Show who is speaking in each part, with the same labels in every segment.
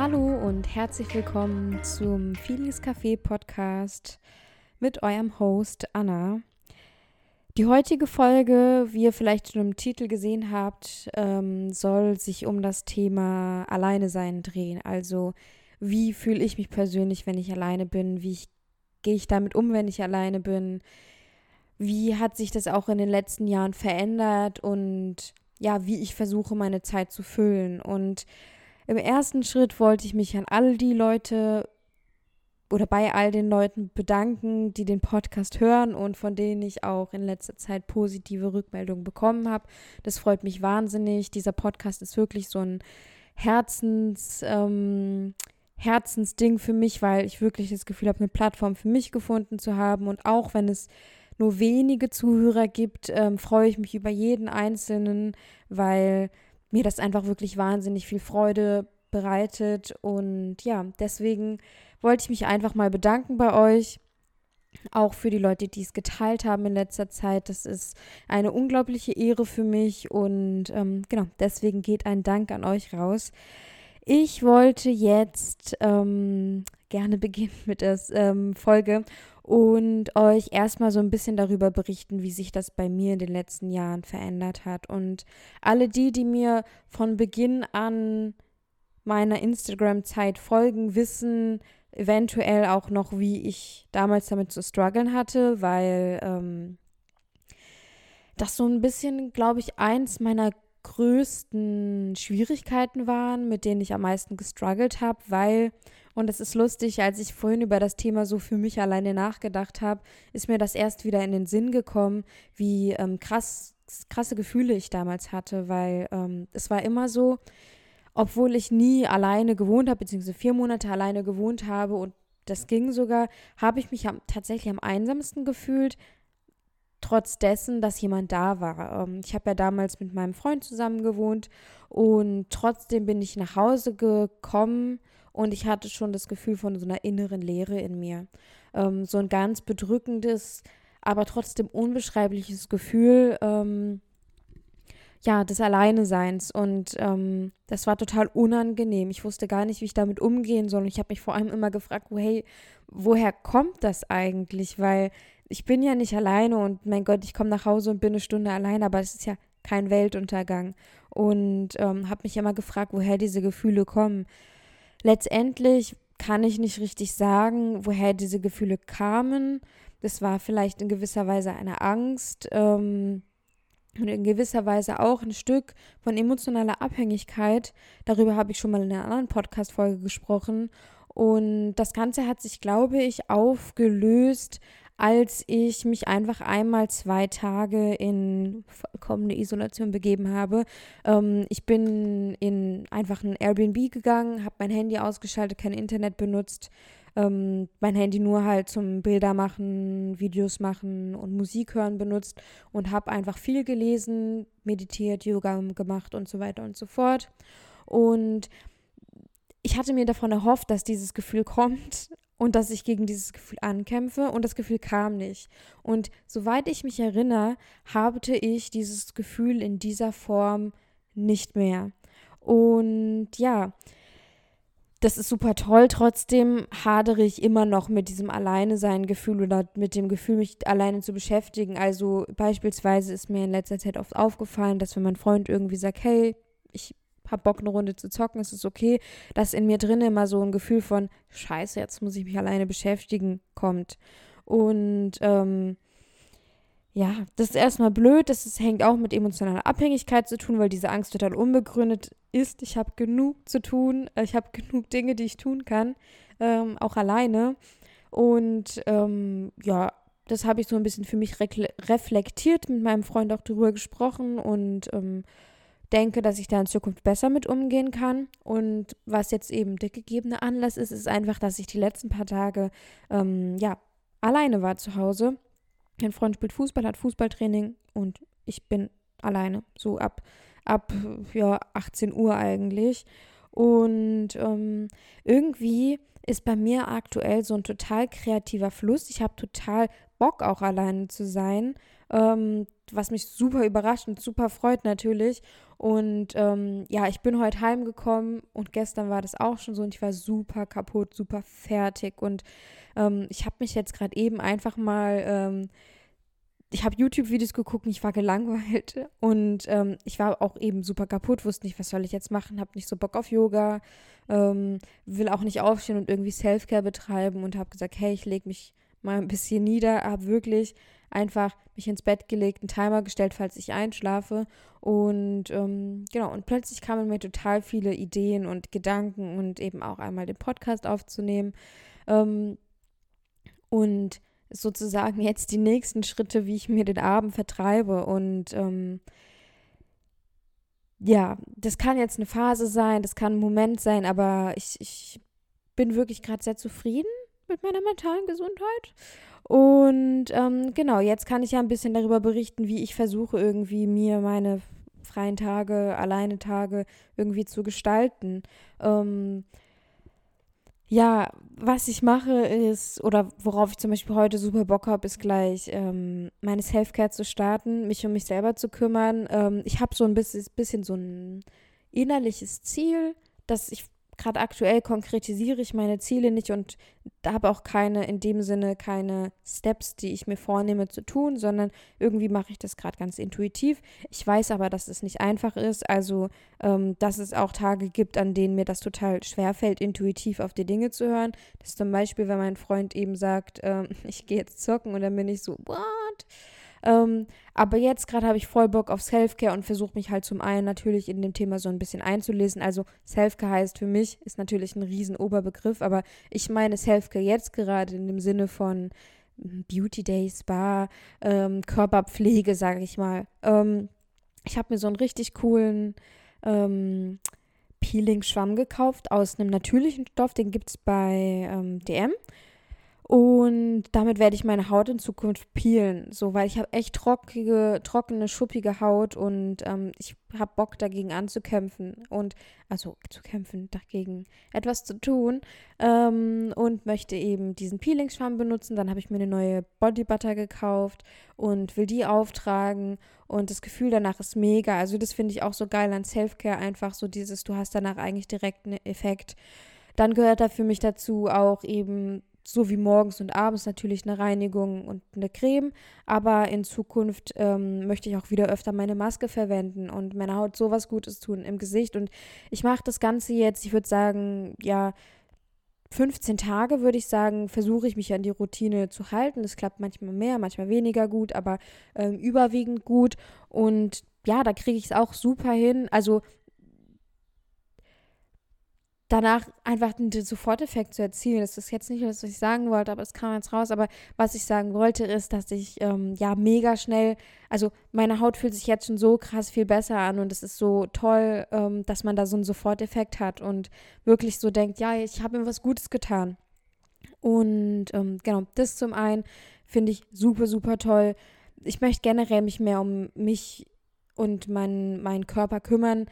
Speaker 1: Hallo und herzlich willkommen zum Feelings Café Podcast mit eurem Host Anna. Die heutige Folge, wie ihr vielleicht schon im Titel gesehen habt, ähm, soll sich um das Thema Alleine sein drehen. Also wie fühle ich mich persönlich, wenn ich alleine bin? Wie gehe ich damit um, wenn ich alleine bin? Wie hat sich das auch in den letzten Jahren verändert und ja, wie ich versuche, meine Zeit zu füllen. Und im ersten Schritt wollte ich mich an all die Leute oder bei all den Leuten bedanken, die den Podcast hören und von denen ich auch in letzter Zeit positive Rückmeldungen bekommen habe. Das freut mich wahnsinnig. Dieser Podcast ist wirklich so ein Herzens, ähm, Herzensding für mich, weil ich wirklich das Gefühl habe, eine Plattform für mich gefunden zu haben. Und auch wenn es nur wenige Zuhörer gibt, ähm, freue ich mich über jeden einzelnen, weil mir das einfach wirklich wahnsinnig viel Freude bereitet. Und ja, deswegen wollte ich mich einfach mal bedanken bei euch. Auch für die Leute, die es geteilt haben in letzter Zeit. Das ist eine unglaubliche Ehre für mich. Und ähm, genau, deswegen geht ein Dank an euch raus. Ich wollte jetzt ähm, gerne beginnen mit der ähm, Folge und euch erstmal so ein bisschen darüber berichten, wie sich das bei mir in den letzten Jahren verändert hat. Und alle die, die mir von Beginn an meiner Instagram-Zeit folgen, wissen eventuell auch noch, wie ich damals damit zu strugglen hatte, weil ähm, das so ein bisschen, glaube ich, eins meiner größten Schwierigkeiten waren, mit denen ich am meisten gestruggelt habe, weil und es ist lustig, als ich vorhin über das Thema so für mich alleine nachgedacht habe, ist mir das erst wieder in den Sinn gekommen, wie ähm, krass, krasse Gefühle ich damals hatte, weil ähm, es war immer so, obwohl ich nie alleine gewohnt habe, beziehungsweise vier Monate alleine gewohnt habe und das ging sogar, habe ich mich am, tatsächlich am einsamsten gefühlt, trotz dessen, dass jemand da war. Ähm, ich habe ja damals mit meinem Freund zusammen gewohnt und trotzdem bin ich nach Hause gekommen und ich hatte schon das Gefühl von so einer inneren Leere in mir. Ähm, so ein ganz bedrückendes, aber trotzdem unbeschreibliches Gefühl, ähm, ja, des Alleineseins. Und ähm, das war total unangenehm. Ich wusste gar nicht, wie ich damit umgehen soll. Und ich habe mich vor allem immer gefragt, hey, woher kommt das eigentlich? Weil ich bin ja nicht alleine und mein Gott, ich komme nach Hause und bin eine Stunde allein, aber es ist ja kein Weltuntergang. Und ähm, habe mich immer gefragt, woher diese Gefühle kommen. Letztendlich kann ich nicht richtig sagen, woher diese Gefühle kamen. Das war vielleicht in gewisser Weise eine Angst ähm, und in gewisser Weise auch ein Stück von emotionaler Abhängigkeit. Darüber habe ich schon mal in einer anderen Podcast-Folge gesprochen. Und das Ganze hat sich, glaube ich, aufgelöst, als ich mich einfach einmal zwei Tage in vollkommene Isolation begeben habe. Ähm, ich bin in einfach ein Airbnb gegangen, habe mein Handy ausgeschaltet, kein Internet benutzt, ähm, mein Handy nur halt zum Bilder machen, Videos machen und Musik hören benutzt und habe einfach viel gelesen, meditiert, Yoga gemacht und so weiter und so fort. Und ich hatte mir davon erhofft, dass dieses Gefühl kommt, und dass ich gegen dieses Gefühl ankämpfe und das Gefühl kam nicht. Und soweit ich mich erinnere, habte ich dieses Gefühl in dieser Form nicht mehr. Und ja, das ist super toll. Trotzdem hadere ich immer noch mit diesem Alleine sein Gefühl oder mit dem Gefühl, mich alleine zu beschäftigen. Also beispielsweise ist mir in letzter Zeit oft aufgefallen, dass wenn mein Freund irgendwie sagt, hey, ich hab Bock, eine Runde zu zocken, es ist okay, dass in mir drin immer so ein Gefühl von Scheiße, jetzt muss ich mich alleine beschäftigen, kommt. Und ähm, ja, das ist erstmal blöd, das ist, hängt auch mit emotionaler Abhängigkeit zu tun, weil diese Angst total unbegründet ist. Ich habe genug zu tun, äh, ich habe genug Dinge, die ich tun kann, ähm, auch alleine. Und ähm, ja, das habe ich so ein bisschen für mich reflektiert, mit meinem Freund auch drüber gesprochen und ähm, denke, dass ich da in Zukunft besser mit umgehen kann. Und was jetzt eben der gegebene Anlass ist, ist einfach, dass ich die letzten paar Tage ähm, ja alleine war zu Hause. Mein Freund spielt Fußball, hat Fußballtraining und ich bin alleine, so ab ab ja 18 Uhr eigentlich. Und ähm, irgendwie ist bei mir aktuell so ein total kreativer Fluss. Ich habe total Bock auch alleine zu sein. Ähm, was mich super überrascht und super freut natürlich. Und ähm, ja, ich bin heute heimgekommen und gestern war das auch schon so und ich war super kaputt, super fertig. Und ähm, ich habe mich jetzt gerade eben einfach mal ähm, ich habe YouTube-Videos geguckt ich war gelangweilt und ähm, ich war auch eben super kaputt, wusste nicht, was soll ich jetzt machen, habe nicht so Bock auf Yoga, ähm, will auch nicht aufstehen und irgendwie Selfcare betreiben und habe gesagt, hey, ich lege mich mal ein bisschen nieder, habe wirklich einfach mich ins Bett gelegt, einen Timer gestellt, falls ich einschlafe. Und ähm, genau und plötzlich kamen mir total viele Ideen und Gedanken und eben auch einmal den Podcast aufzunehmen. Ähm, und sozusagen jetzt die nächsten Schritte, wie ich mir den Abend vertreibe. Und ähm, ja, das kann jetzt eine Phase sein, das kann ein Moment sein, aber ich, ich bin wirklich gerade sehr zufrieden mit meiner mentalen Gesundheit. Und ähm, genau, jetzt kann ich ja ein bisschen darüber berichten, wie ich versuche, irgendwie mir meine freien Tage, alleine Tage irgendwie zu gestalten. Ähm, ja, was ich mache ist, oder worauf ich zum Beispiel heute super Bock habe, ist gleich ähm, meine Selfcare zu starten, mich um mich selber zu kümmern. Ähm, ich habe so ein bisschen, bisschen so ein innerliches Ziel, dass ich gerade aktuell konkretisiere ich meine Ziele nicht und habe auch keine, in dem Sinne, keine Steps, die ich mir vornehme zu tun, sondern irgendwie mache ich das gerade ganz intuitiv. Ich weiß aber, dass es nicht einfach ist, also ähm, dass es auch Tage gibt, an denen mir das total schwerfällt, intuitiv auf die Dinge zu hören. Das ist zum Beispiel, wenn mein Freund eben sagt, ähm, ich gehe jetzt zocken und dann bin ich so, what? Ähm, aber jetzt gerade habe ich voll Bock auf Selfcare und versuche mich halt zum einen natürlich in dem Thema so ein bisschen einzulesen. Also Selfcare heißt für mich, ist natürlich ein riesen Oberbegriff, aber ich meine Selfcare jetzt gerade in dem Sinne von hm, Beauty Day, Spa, ähm, Körperpflege, sage ich mal. Ähm, ich habe mir so einen richtig coolen ähm, Peeling-Schwamm gekauft aus einem natürlichen Stoff, den gibt es bei ähm, DM. Und damit werde ich meine Haut in Zukunft peelen, so, weil ich habe echt trockige, trockene, schuppige Haut und ähm, ich habe Bock dagegen anzukämpfen und, also zu kämpfen, dagegen etwas zu tun ähm, und möchte eben diesen Peeling-Schwamm benutzen. Dann habe ich mir eine neue Body Butter gekauft und will die auftragen und das Gefühl danach ist mega. Also das finde ich auch so geil an Selfcare, einfach so dieses, du hast danach eigentlich direkt einen Effekt. Dann gehört da für mich dazu auch eben so wie morgens und abends natürlich eine Reinigung und eine Creme. Aber in Zukunft ähm, möchte ich auch wieder öfter meine Maske verwenden und meiner Haut sowas Gutes tun im Gesicht. Und ich mache das Ganze jetzt, ich würde sagen, ja, 15 Tage würde ich sagen, versuche ich mich an die Routine zu halten. Das klappt manchmal mehr, manchmal weniger gut, aber ähm, überwiegend gut. Und ja, da kriege ich es auch super hin. Also danach einfach den Soforteffekt zu erzielen. Das ist jetzt nicht das, was ich sagen wollte, aber es kam jetzt raus. Aber was ich sagen wollte, ist, dass ich ähm, ja mega schnell, also meine Haut fühlt sich jetzt schon so krass viel besser an und es ist so toll, ähm, dass man da so einen Soforteffekt hat und wirklich so denkt, ja, ich habe mir was Gutes getan. Und ähm, genau, das zum einen finde ich super, super toll. Ich möchte generell mich mehr um mich und mein, meinen Körper kümmern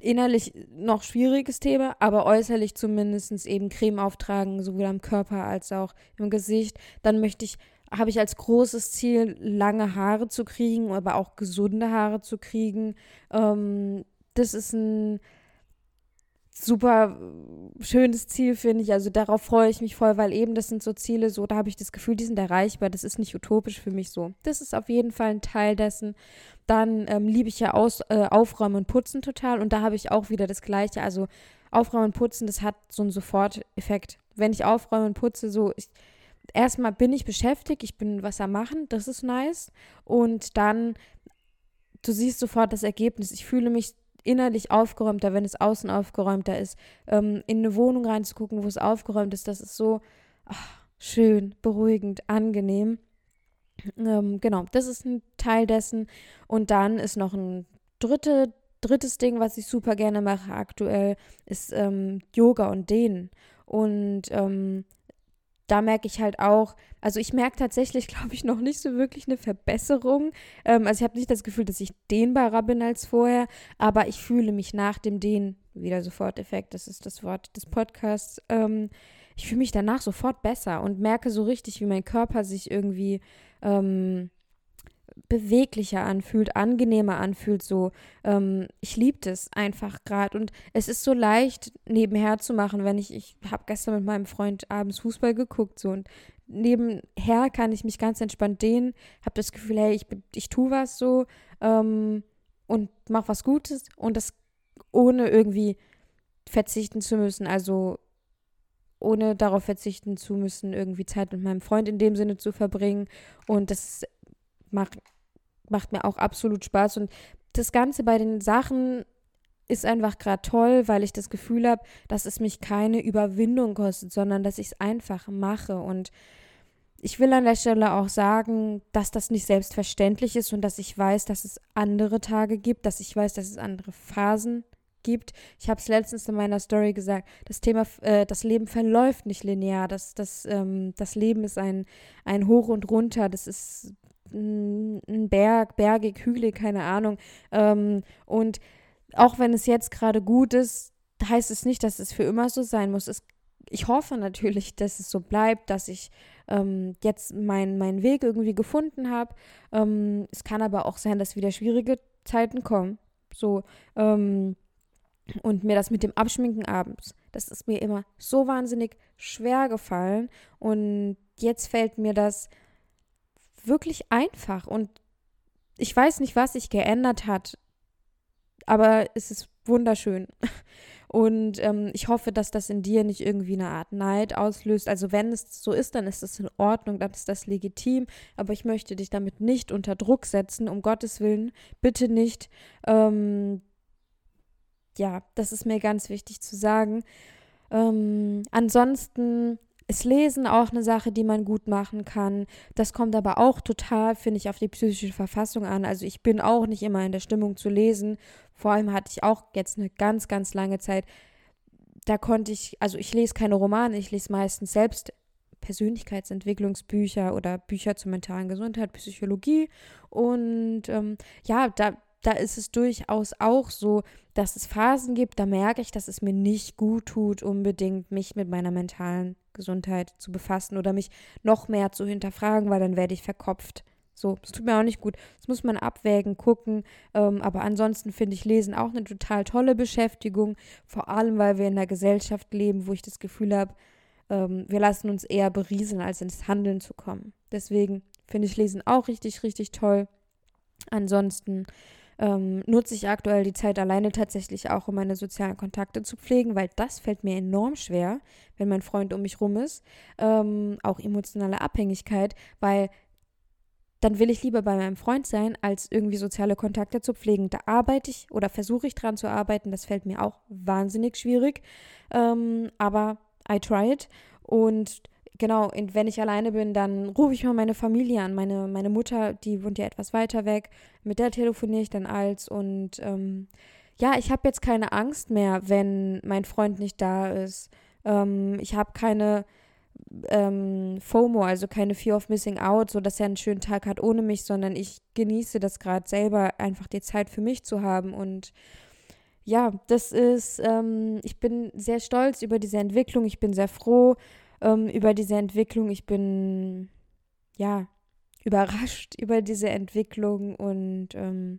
Speaker 1: innerlich noch schwieriges Thema, aber äußerlich zumindest eben Creme auftragen, sowohl am Körper als auch im Gesicht. Dann möchte ich, habe ich als großes Ziel, lange Haare zu kriegen, aber auch gesunde Haare zu kriegen. Ähm, das ist ein super schönes Ziel, finde ich. Also darauf freue ich mich voll, weil eben das sind so Ziele, so da habe ich das Gefühl, die sind erreichbar. Das ist nicht utopisch für mich so. Das ist auf jeden Fall ein Teil dessen. Dann ähm, liebe ich ja aus, äh, Aufräumen und Putzen total und da habe ich auch wieder das Gleiche. Also Aufräumen und Putzen, das hat so einen Soforteffekt. Wenn ich aufräume und putze, so ich, erstmal bin ich beschäftigt, ich bin was am machen, das ist nice. Und dann, du siehst sofort das Ergebnis. Ich fühle mich innerlich aufgeräumter, wenn es außen aufgeräumter ist. Ähm, in eine Wohnung reinzugucken, wo es aufgeräumt ist, das ist so ach, schön, beruhigend, angenehm. Ähm, genau, das ist ein Teil dessen. Und dann ist noch ein dritte, drittes Ding, was ich super gerne mache aktuell, ist ähm, Yoga und Dehnen. Und ähm, da merke ich halt auch, also ich merke tatsächlich, glaube ich, noch nicht so wirklich eine Verbesserung. Ähm, also ich habe nicht das Gefühl, dass ich dehnbarer bin als vorher, aber ich fühle mich nach dem Dehnen, wieder sofort Effekt, das ist das Wort des Podcasts, ähm, ich fühle mich danach sofort besser und merke so richtig, wie mein Körper sich irgendwie ähm, beweglicher anfühlt, angenehmer anfühlt. So, ähm, ich liebe das einfach gerade und es ist so leicht nebenher zu machen, wenn ich ich habe gestern mit meinem Freund abends Fußball geguckt so und nebenher kann ich mich ganz entspannt dehnen, habe das Gefühl, hey, ich ich tue was so ähm, und mach was Gutes und das ohne irgendwie verzichten zu müssen, also ohne darauf verzichten zu müssen, irgendwie Zeit mit meinem Freund in dem Sinne zu verbringen. Und das macht, macht mir auch absolut Spaß. Und das Ganze bei den Sachen ist einfach gerade toll, weil ich das Gefühl habe, dass es mich keine Überwindung kostet, sondern dass ich es einfach mache. Und ich will an der Stelle auch sagen, dass das nicht selbstverständlich ist und dass ich weiß, dass es andere Tage gibt, dass ich weiß, dass es andere Phasen gibt. Ich habe es letztens in meiner Story gesagt, das Thema, äh, das Leben verläuft nicht linear. Das, das, ähm, das Leben ist ein, ein Hoch und Runter. Das ist ein Berg, bergig, hügelig, keine Ahnung. Ähm, und auch wenn es jetzt gerade gut ist, heißt es nicht, dass es für immer so sein muss. Es, ich hoffe natürlich, dass es so bleibt, dass ich ähm, jetzt meinen mein Weg irgendwie gefunden habe. Ähm, es kann aber auch sein, dass wieder schwierige Zeiten kommen. So, ähm, und mir das mit dem Abschminken abends, das ist mir immer so wahnsinnig schwer gefallen. Und jetzt fällt mir das wirklich einfach und ich weiß nicht, was sich geändert hat, aber es ist wunderschön. Und ähm, ich hoffe, dass das in dir nicht irgendwie eine Art Neid auslöst. Also wenn es so ist, dann ist das in Ordnung, dann ist das legitim. Aber ich möchte dich damit nicht unter Druck setzen, um Gottes Willen. Bitte nicht. Ähm, ja, das ist mir ganz wichtig zu sagen. Ähm, ansonsten ist Lesen auch eine Sache, die man gut machen kann. Das kommt aber auch total, finde ich, auf die psychische Verfassung an. Also ich bin auch nicht immer in der Stimmung zu lesen. Vor allem hatte ich auch jetzt eine ganz, ganz lange Zeit. Da konnte ich, also ich lese keine Romane, ich lese meistens selbst Persönlichkeitsentwicklungsbücher oder Bücher zur mentalen Gesundheit, Psychologie. Und ähm, ja, da, da ist es durchaus auch so, dass es Phasen gibt, da merke ich, dass es mir nicht gut tut, unbedingt mich mit meiner mentalen Gesundheit zu befassen oder mich noch mehr zu hinterfragen, weil dann werde ich verkopft. So, das tut mir auch nicht gut. Das muss man abwägen, gucken. Ähm, aber ansonsten finde ich Lesen auch eine total tolle Beschäftigung. Vor allem, weil wir in einer Gesellschaft leben, wo ich das Gefühl habe, ähm, wir lassen uns eher berieseln, als ins Handeln zu kommen. Deswegen finde ich Lesen auch richtig, richtig toll. Ansonsten ähm, nutze ich aktuell die Zeit alleine tatsächlich auch, um meine sozialen Kontakte zu pflegen, weil das fällt mir enorm schwer, wenn mein Freund um mich rum ist. Ähm, auch emotionale Abhängigkeit, weil dann will ich lieber bei meinem Freund sein, als irgendwie soziale Kontakte zu pflegen. Da arbeite ich oder versuche ich dran zu arbeiten. Das fällt mir auch wahnsinnig schwierig. Ähm, aber I try it. Und genau, und wenn ich alleine bin, dann rufe ich mal meine Familie an. Meine, meine Mutter, die wohnt ja etwas weiter weg. Mit der telefoniere ich dann als. Und ähm, ja, ich habe jetzt keine Angst mehr, wenn mein Freund nicht da ist. Ähm, ich habe keine ähm, FOMO, also keine Fear of Missing Out, so dass er einen schönen Tag hat ohne mich, sondern ich genieße das gerade selber, einfach die Zeit für mich zu haben. Und ja, das ist, ähm, ich bin sehr stolz über diese Entwicklung. Ich bin sehr froh ähm, über diese Entwicklung. Ich bin, ja, überrascht über diese Entwicklung und ähm,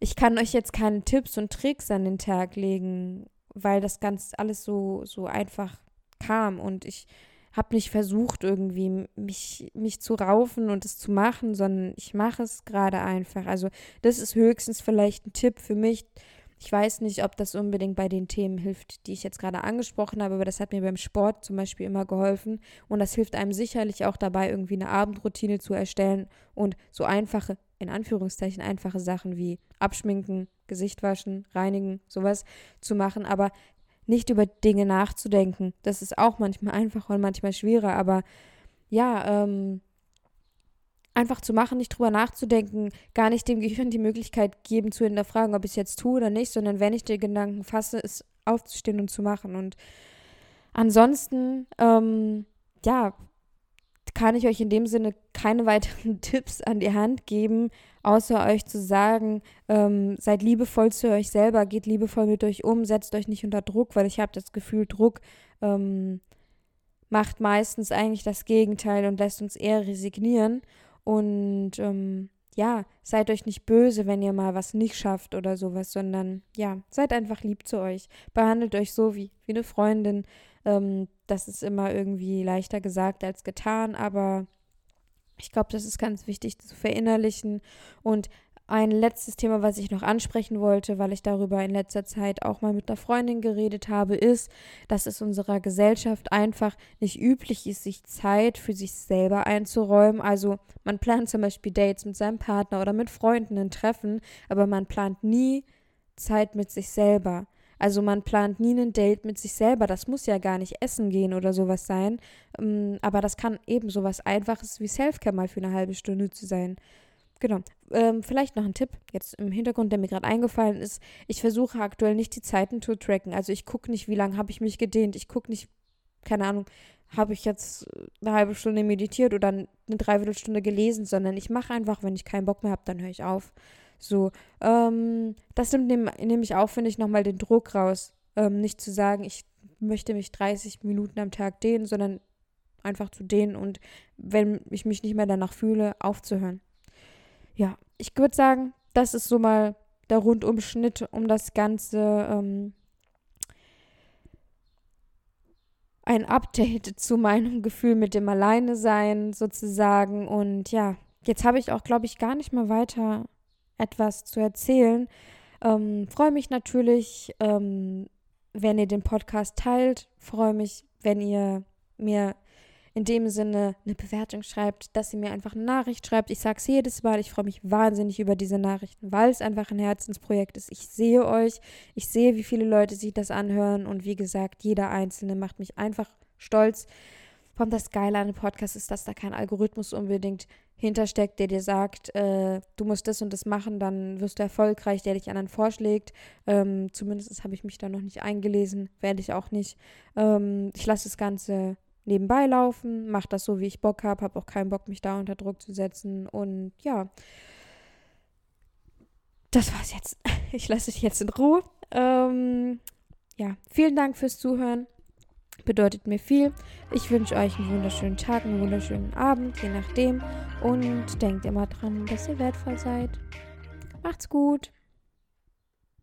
Speaker 1: ich kann euch jetzt keine Tipps und Tricks an den Tag legen, weil das ganz alles so, so einfach kam und ich habe nicht versucht, irgendwie mich, mich zu raufen und es zu machen, sondern ich mache es gerade einfach. Also das ist höchstens vielleicht ein Tipp für mich, ich weiß nicht, ob das unbedingt bei den Themen hilft, die ich jetzt gerade angesprochen habe, aber das hat mir beim Sport zum Beispiel immer geholfen. Und das hilft einem sicherlich auch dabei, irgendwie eine Abendroutine zu erstellen und so einfache, in Anführungszeichen, einfache Sachen wie Abschminken, Gesicht waschen, reinigen, sowas zu machen. Aber nicht über Dinge nachzudenken. Das ist auch manchmal einfacher und manchmal schwerer, aber ja, ähm, einfach zu machen, nicht drüber nachzudenken, gar nicht dem Gehirn die Möglichkeit geben zu hinterfragen, ob ich es jetzt tue oder nicht, sondern wenn ich den Gedanken fasse, es aufzustehen und zu machen. Und ansonsten, ähm, ja, kann ich euch in dem Sinne keine weiteren Tipps an die Hand geben, außer euch zu sagen, ähm, seid liebevoll zu euch selber, geht liebevoll mit euch um, setzt euch nicht unter Druck, weil ich habe das Gefühl, Druck ähm, macht meistens eigentlich das Gegenteil und lässt uns eher resignieren. Und ähm, ja, seid euch nicht böse, wenn ihr mal was nicht schafft oder sowas, sondern ja, seid einfach lieb zu euch. Behandelt euch so wie, wie eine Freundin. Ähm, das ist immer irgendwie leichter gesagt als getan, aber ich glaube, das ist ganz wichtig zu verinnerlichen. Und ein letztes Thema, was ich noch ansprechen wollte, weil ich darüber in letzter Zeit auch mal mit einer Freundin geredet habe, ist, dass es unserer Gesellschaft einfach nicht üblich ist, sich Zeit für sich selber einzuräumen. Also man plant zum Beispiel Dates mit seinem Partner oder mit Freunden ein Treffen, aber man plant nie Zeit mit sich selber. Also man plant nie ein Date mit sich selber. Das muss ja gar nicht essen gehen oder sowas sein. Ähm, aber das kann eben sowas Einfaches wie Selfcare mal für eine halbe Stunde zu sein. Genau. Ähm, vielleicht noch ein Tipp jetzt im Hintergrund, der mir gerade eingefallen ist. Ich versuche aktuell nicht die Zeiten zu tracken. Also ich gucke nicht, wie lange habe ich mich gedehnt. Ich gucke nicht, keine Ahnung, habe ich jetzt eine halbe Stunde meditiert oder eine Dreiviertelstunde gelesen, sondern ich mache einfach, wenn ich keinen Bock mehr habe, dann höre ich auf. So, ähm, das nimmt nämlich auch, finde ich, nochmal den Druck raus. Ähm, nicht zu sagen, ich möchte mich 30 Minuten am Tag dehnen, sondern einfach zu dehnen und wenn ich mich nicht mehr danach fühle, aufzuhören ja, ich würde sagen, das ist so mal der Rundumschnitt um das Ganze. Ähm, ein Update zu meinem Gefühl mit dem Alleine sein sozusagen. Und ja, jetzt habe ich auch, glaube ich, gar nicht mehr weiter etwas zu erzählen. Ähm, freue mich natürlich, ähm, wenn ihr den Podcast teilt. Freue mich, wenn ihr mir in dem Sinne eine Bewertung schreibt, dass sie mir einfach eine Nachricht schreibt. Ich sage es jedes Mal, ich freue mich wahnsinnig über diese Nachrichten, weil es einfach ein Herzensprojekt ist. Ich sehe euch, ich sehe, wie viele Leute sich das anhören und wie gesagt, jeder Einzelne macht mich einfach stolz. Allem das Geile an dem Podcast ist, dass da kein Algorithmus unbedingt hintersteckt, der dir sagt, äh, du musst das und das machen, dann wirst du erfolgreich, der dich anderen vorschlägt. Ähm, zumindest habe ich mich da noch nicht eingelesen, werde ich auch nicht. Ähm, ich lasse das Ganze nebenbei laufen, mache das so, wie ich Bock habe, habe auch keinen Bock, mich da unter Druck zu setzen. Und ja, das war's jetzt. Ich lasse dich jetzt in Ruhe. Ähm, ja, vielen Dank fürs Zuhören. Bedeutet mir viel. Ich wünsche euch einen wunderschönen Tag, einen wunderschönen Abend, je nachdem. Und denkt immer dran, dass ihr wertvoll seid. Macht's gut.